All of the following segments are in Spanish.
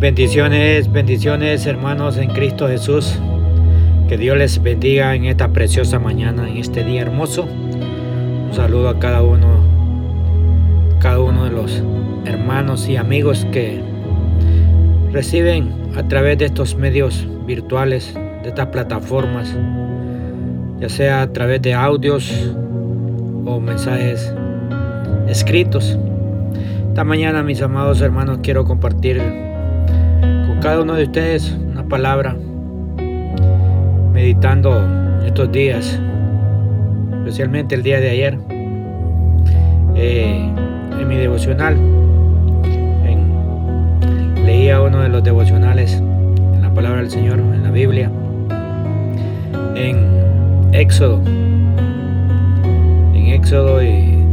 Bendiciones, bendiciones hermanos en Cristo Jesús. Que Dios les bendiga en esta preciosa mañana, en este día hermoso. Un saludo a cada uno, cada uno de los hermanos y amigos que reciben a través de estos medios virtuales, de estas plataformas, ya sea a través de audios o mensajes escritos. Esta mañana, mis amados hermanos, quiero compartir cada uno de ustedes una palabra, meditando estos días, especialmente el día de ayer, eh, en mi devocional. leía uno de los devocionales en la palabra del Señor, en la Biblia, en Éxodo, en Éxodo y,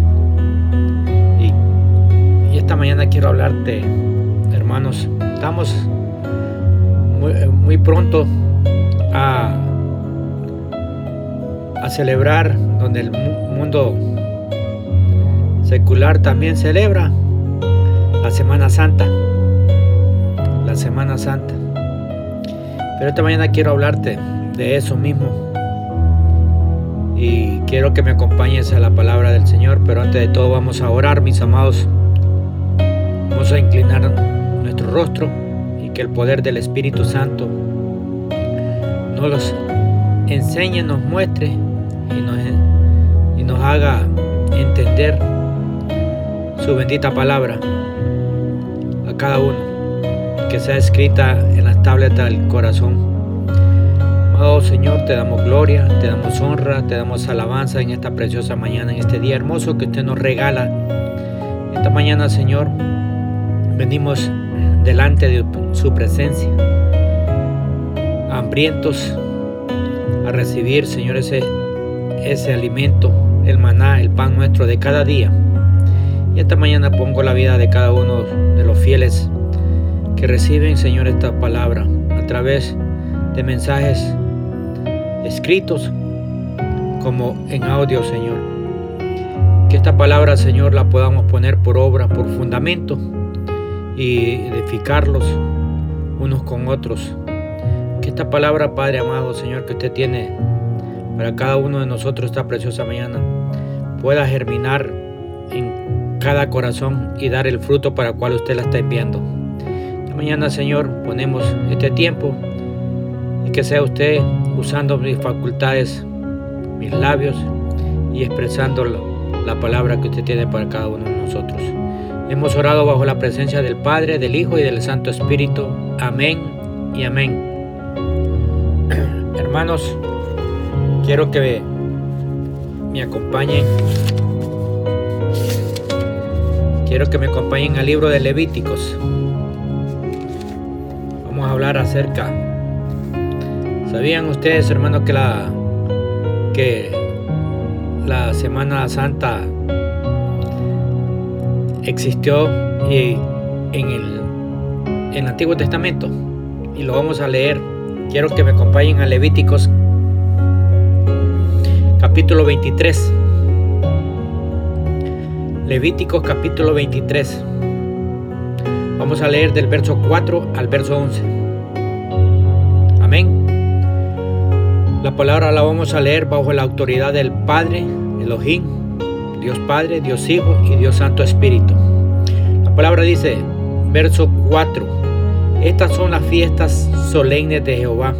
y esta mañana quiero hablarte, hermanos, estamos muy, pronto a, a celebrar, donde el mundo secular también celebra la Semana Santa. La Semana Santa. Pero esta mañana quiero hablarte de eso mismo. Y quiero que me acompañes a la palabra del Señor. Pero antes de todo vamos a orar, mis amados. Vamos a inclinar nuestro rostro que el poder del Espíritu Santo nos los enseñe, nos muestre y nos, y nos haga entender su bendita palabra a cada uno, que sea escrita en las tabletas del corazón. Amado Señor, te damos gloria, te damos honra, te damos alabanza en esta preciosa mañana, en este día hermoso que usted nos regala. Esta mañana, Señor, venimos delante de su presencia, hambrientos a recibir, Señor, ese, ese alimento, el maná, el pan nuestro de cada día. Y esta mañana pongo la vida de cada uno de los fieles que reciben, Señor, esta palabra a través de mensajes escritos como en audio, Señor. Que esta palabra, Señor, la podamos poner por obra, por fundamento y edificarlos unos con otros. Que esta palabra, Padre amado, Señor, que usted tiene para cada uno de nosotros esta preciosa mañana, pueda germinar en cada corazón y dar el fruto para el cual usted la está enviando. Esta mañana, Señor, ponemos este tiempo y que sea usted usando mis facultades, mis labios y expresando la palabra que usted tiene para cada uno de nosotros. Hemos orado bajo la presencia del Padre, del Hijo y del Santo Espíritu. Amén y amén. Hermanos, quiero que me acompañen. Quiero que me acompañen al libro de Levíticos. Vamos a hablar acerca. ¿Sabían ustedes, hermanos, que la que la Semana Santa existió en el, en el Antiguo Testamento y lo vamos a leer. Quiero que me acompañen a Levíticos capítulo 23. Levíticos capítulo 23. Vamos a leer del verso 4 al verso 11. Amén. La palabra la vamos a leer bajo la autoridad del Padre Elohim Dios Padre, Dios Hijo y Dios Santo Espíritu. La palabra dice, verso 4, estas son las fiestas solemnes de Jehová,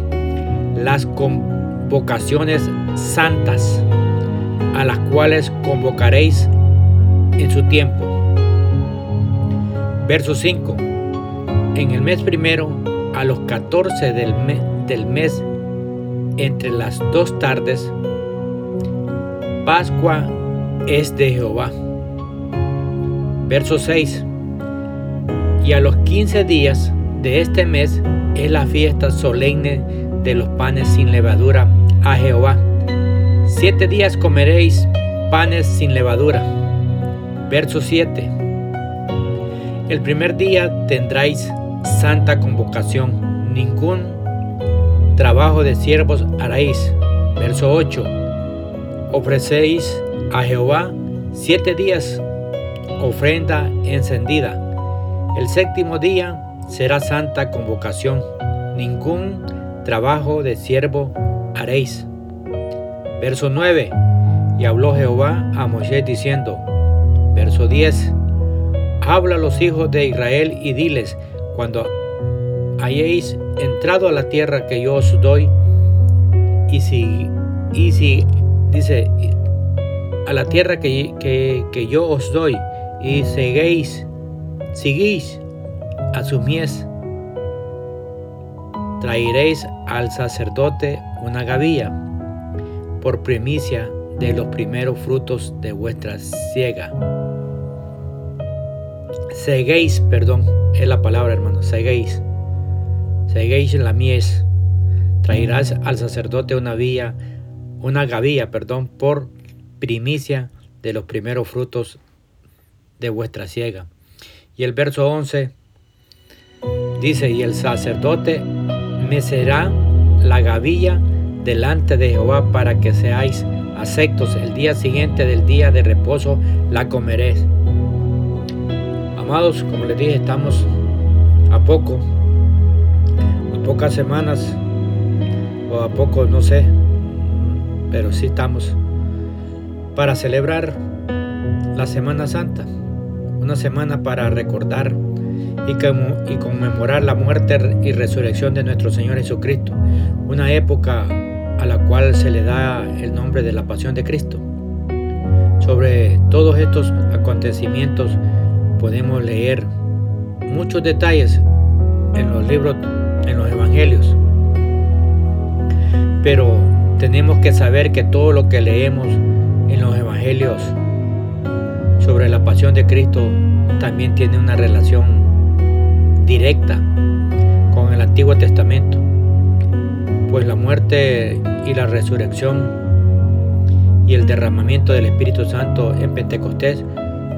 las convocaciones santas, a las cuales convocaréis en su tiempo. Verso 5, en el mes primero, a los 14 del, mes, entre las dos tardes, Pascua es de Jehová. Verso 6. Y a los 15 días de este mes es la fiesta solemne de los panes sin levadura a Jehová. Siete días comeréis panes sin levadura. Verso 7. El primer día tendráis santa convocación. Ningún trabajo de siervos haréis. Verso 8. Ofrecéis a Jehová siete días ofrenda encendida. El séptimo día será santa convocación, ningún trabajo de siervo haréis. Verso 9. Y habló Jehová a Moisés diciendo, verso 10, habla a los hijos de Israel y diles, cuando hayáis entrado a la tierra que yo os doy, y si, y si dice, a la tierra que, que, yo os doy, y seguéis, seguís a su mies, traeréis al sacerdote una gavilla por primicia de los primeros frutos de vuestra siega. Seguéis, perdón, es la palabra hermano, seguéis. Seguéis la mies. Traerás al sacerdote una vía, una gavilla, perdón, por primicia de los primeros frutos de vuestra siega. Y el verso 11 dice, y el sacerdote me será la gavilla delante de Jehová para que seáis aceptos el día siguiente del día de reposo la comeréis. Amados, como les dije, estamos a poco, a pocas semanas o a poco, no sé, pero sí estamos para celebrar la Semana Santa, una semana para recordar y, conmemorar la muerte y resurrección de nuestro Señor Jesucristo, una época a la cual se le da el nombre de la Pasión de Cristo. Sobre todos estos acontecimientos podemos leer muchos detalles en los libros, en los evangelios. Pero tenemos que saber que todo lo que leemos en los evangelios sobre la pasión de Cristo también tiene una relación directa con el Antiguo Testamento pues la muerte y la resurrección y el derramamiento del Espíritu Santo en Pentecostés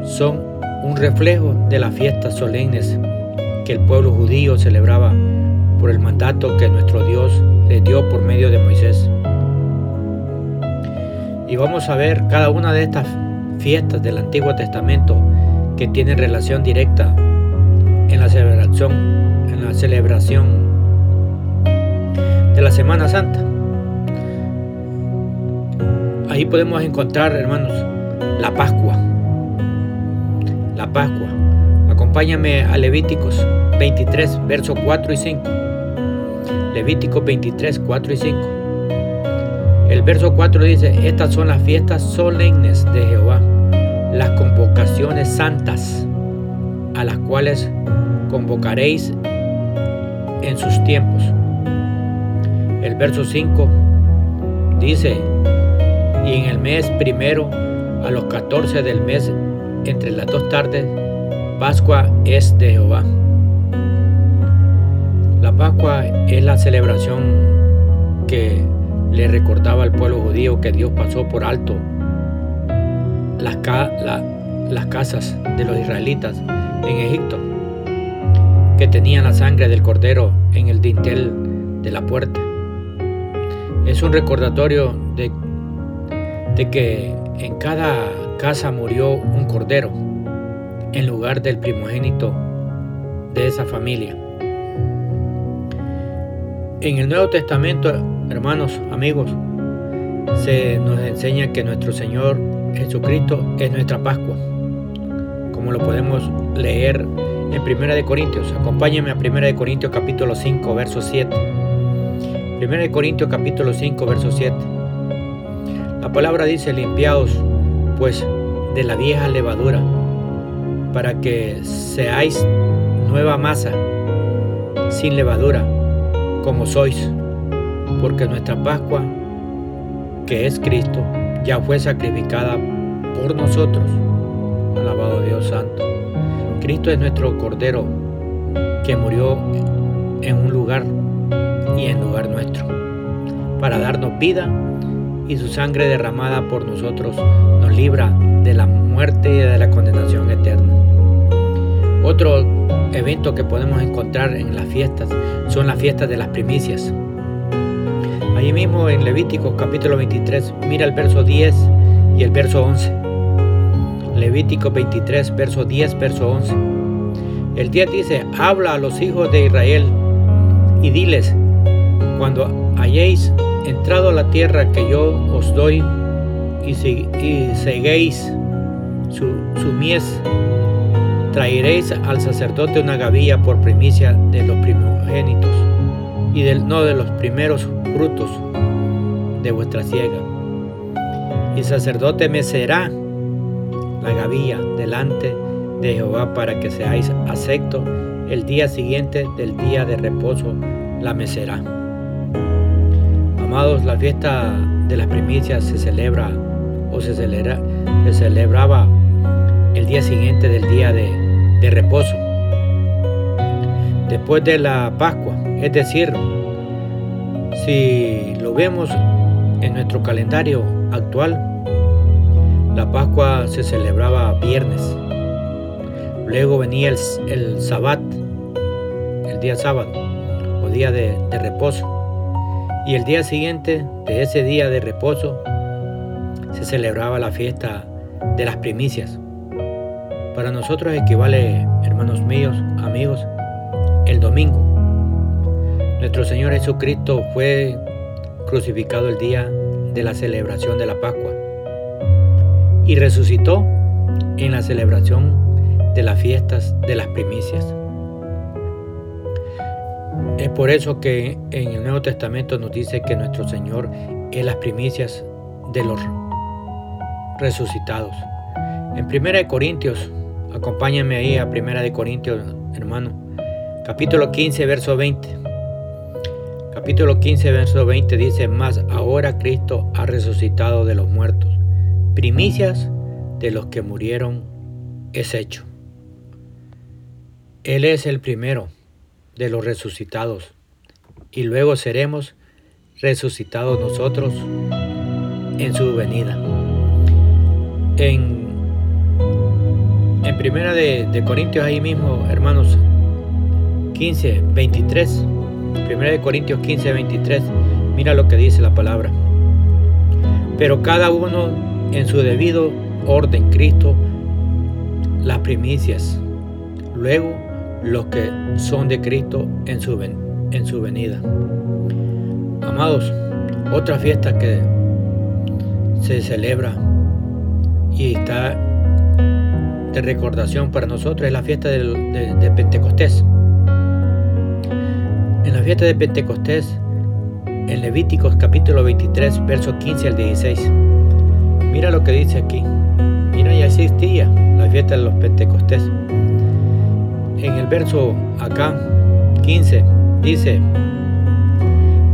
son un reflejo de las fiestas solemnes que el pueblo judío celebraba por el mandato que nuestro Dios le dio por medio de Moisés. Y vamos a ver cada una de estas fiestas del Antiguo Testamento que tienen relación directa en la celebración, en la celebración de la Semana Santa. Ahí podemos encontrar, hermanos, la Pascua. La Pascua. Acompáñame a Levíticos 23, versos 4 y 5. Levíticos 23, 4 y 5. El verso 4 dice, estas son las fiestas solemnes de Jehová, las convocaciones santas, a las cuales convocaréis en sus tiempos el verso 5 dice, y en el mes primero, a los 14 del mes, entre las dos tardes, Pascua es de Jehová. La Pascua es la celebración que le recordaba al pueblo judío que Dios pasó por alto las, las casas de los israelitas en Egipto, que tenían la sangre del cordero en el dintel de la puerta. Es un recordatorio de, de que en cada casa murió un cordero en lugar del primogénito de esa familia. En el Nuevo Testamento, hermanos, amigos, se nos enseña que nuestro Señor Jesucristo es nuestra Pascua, como lo podemos leer en Primera de Corintios. Acompáñame a Primera de Corintios capítulo 5, verso 7. 1 Corintios capítulo 5, verso 7. La palabra dice, limpiaos pues de la vieja levadura, para que seáis nueva masa, sin levadura, como sois, porque nuestra Pascua, que es Cristo, ya fue sacrificada por nosotros. Alabado Dios Santo. Cristo es nuestro Cordero que murió en un lugar y en lugar nuestro, para darnos vida y su sangre derramada por nosotros nos libra de la muerte y de la condenación eterna. Otro evento que podemos encontrar en las fiestas son las fiestas de las primicias. Allí mismo en Levítico capítulo 23, mira el verso 10 y el verso 11. Levítico 23, verso 10, verso 11. El 10 dice, habla a los hijos de Israel y diles, cuando hayáis entrado a la tierra que yo os doy y, seguéis su, mies, traeréis al sacerdote una gavilla por primicia de los primogénitos y del, no de los primeros frutos de vuestra siega. Y sacerdote me será delante de Jehová para que seáis acepto el día siguiente del día de reposo la mecerá. Amados, la fiesta de las primicias se celebra o se, celebra, se celebraba el día siguiente del día de, de reposo. Después de la Pascua, es decir, si lo vemos en nuestro calendario actual, la Pascua se celebraba viernes. Luego venía el, el Sabbat, el día sábado o día de, de reposo. Y el día siguiente de ese día de reposo se celebraba la fiesta de las primicias. Para nosotros equivale, hermanos míos, amigos, el domingo. Nuestro Señor Jesucristo fue crucificado el día de la celebración de la Pascua y resucitó en la celebración de las fiestas de las primicias. Es por eso que en el Nuevo Testamento nos dice que nuestro Señor es las primicias de los resucitados. En 1 Corintios, acompáñame ahí a 1 Corintios, hermano, capítulo 15, verso 20. Capítulo 15, verso 20 dice, más ahora Cristo ha resucitado de los muertos, primicias de los que murieron es hecho. Él es el primero de los resucitados y luego seremos resucitados nosotros en su venida. En, en primera de, Corintios ahí mismo, hermanos, 15, 23, primera de Corintios 15, 23, mira lo que dice la palabra. Pero cada uno en su debido orden, Cristo, las primicias. Luego los que son de Cristo en su, en su venida. Amados, otra fiesta que se celebra y está de recordación para nosotros es la fiesta de, de Pentecostés. En la fiesta de Pentecostés, en Levíticos capítulo 23, versos 15 al 16, mira lo que dice aquí. Mira, ya existía la fiesta de los Pentecostés en el verso acá, 15, dice,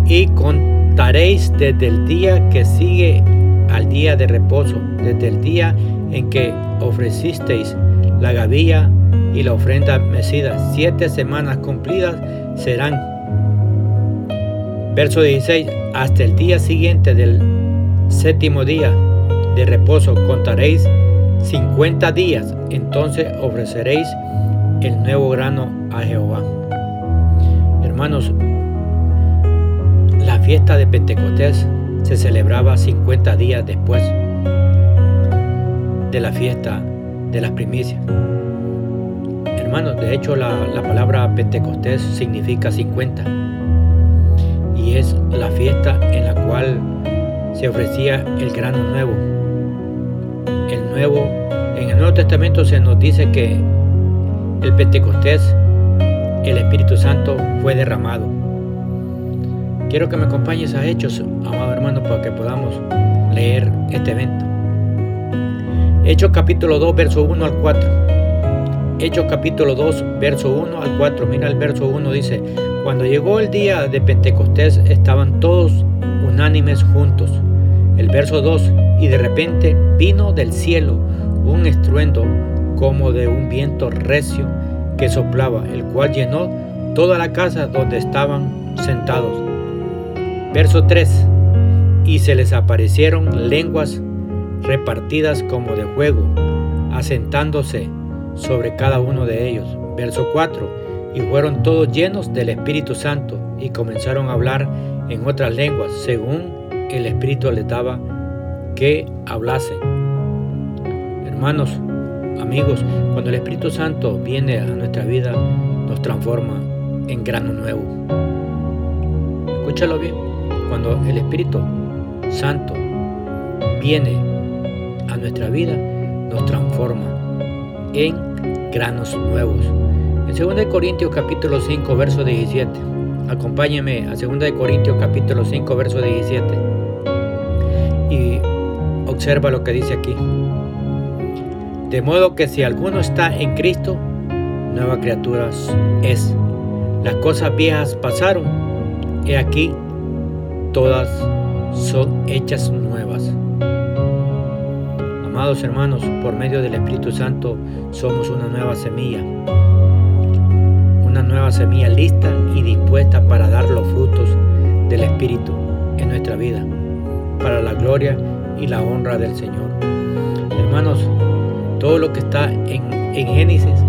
y contaréis desde el día que sigue al día de reposo, desde el día en que ofrecisteis la gavilla y la ofrenda mecida, siete semanas cumplidas serán. Verso 16, hasta el día siguiente del séptimo día de reposo contaréis 50 días, entonces ofreceréis el nuevo grano a Jehová. Hermanos, la fiesta de Pentecostés se celebraba 50 días después de la fiesta de las primicias. Hermanos, de hecho la, la palabra Pentecostés significa 50 y es la fiesta en la cual se ofrecía el grano nuevo. Nuevo, en el Nuevo Testamento se nos dice que el Pentecostés, el Espíritu Santo fue derramado. Quiero que me acompañes a Hechos, amado hermano, para que podamos leer este evento. Hechos capítulo 2, verso 1 al 4. Hechos capítulo 2, verso 1 al 4. Mira el verso 1 dice, cuando llegó el día de Pentecostés estaban todos unánimes juntos. El verso 2, y de repente vino del cielo un estruendo como de un viento recio que soplaba, el cual llenó toda la casa donde estaban sentados. Verso 3. Y se les aparecieron lenguas repartidas como de juego, asentándose sobre cada uno de ellos. Verso 4. Y fueron todos llenos del Espíritu Santo y comenzaron a hablar en otras lenguas, según el Espíritu les daba que hablasen. Hermanos, amigos, cuando el Espíritu Santo viene a nuestra vida, nos transforma en grano nuevo. Escúchalo bien, cuando el Espíritu Santo viene a nuestra vida, nos transforma en granos nuevos. En 2 Corintios capítulo 5, verso 17. Acompáñeme a 2 Corintios capítulo 5, verso 17. Y observa lo que dice aquí. De modo que si alguno está en Cristo, nueva criatura es. Las cosas viejas pasaron, y aquí todas son hechas nuevas. Amados hermanos, por medio del Espíritu Santo somos una nueva semilla. Una nueva semilla lista y dispuesta para dar los frutos del Espíritu en nuestra vida, para la gloria y la honra del Señor. Hermanos, todo lo que está en, en Génesis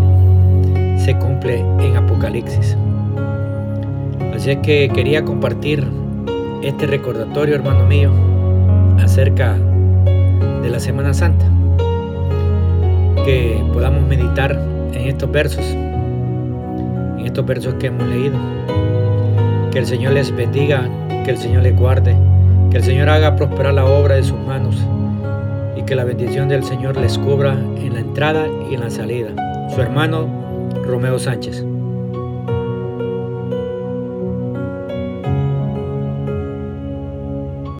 se cumple en Apocalipsis. Así es que quería compartir este recordatorio, hermano mío, acerca de la Semana Santa. Que podamos meditar en estos versos, en estos versos que hemos leído. Que el Señor les bendiga, que el Señor les guarde, que el Señor haga prosperar la obra de sus manos y que la bendición del Señor les cubra en la entrada y en la salida. Su hermano Romeo Sánchez.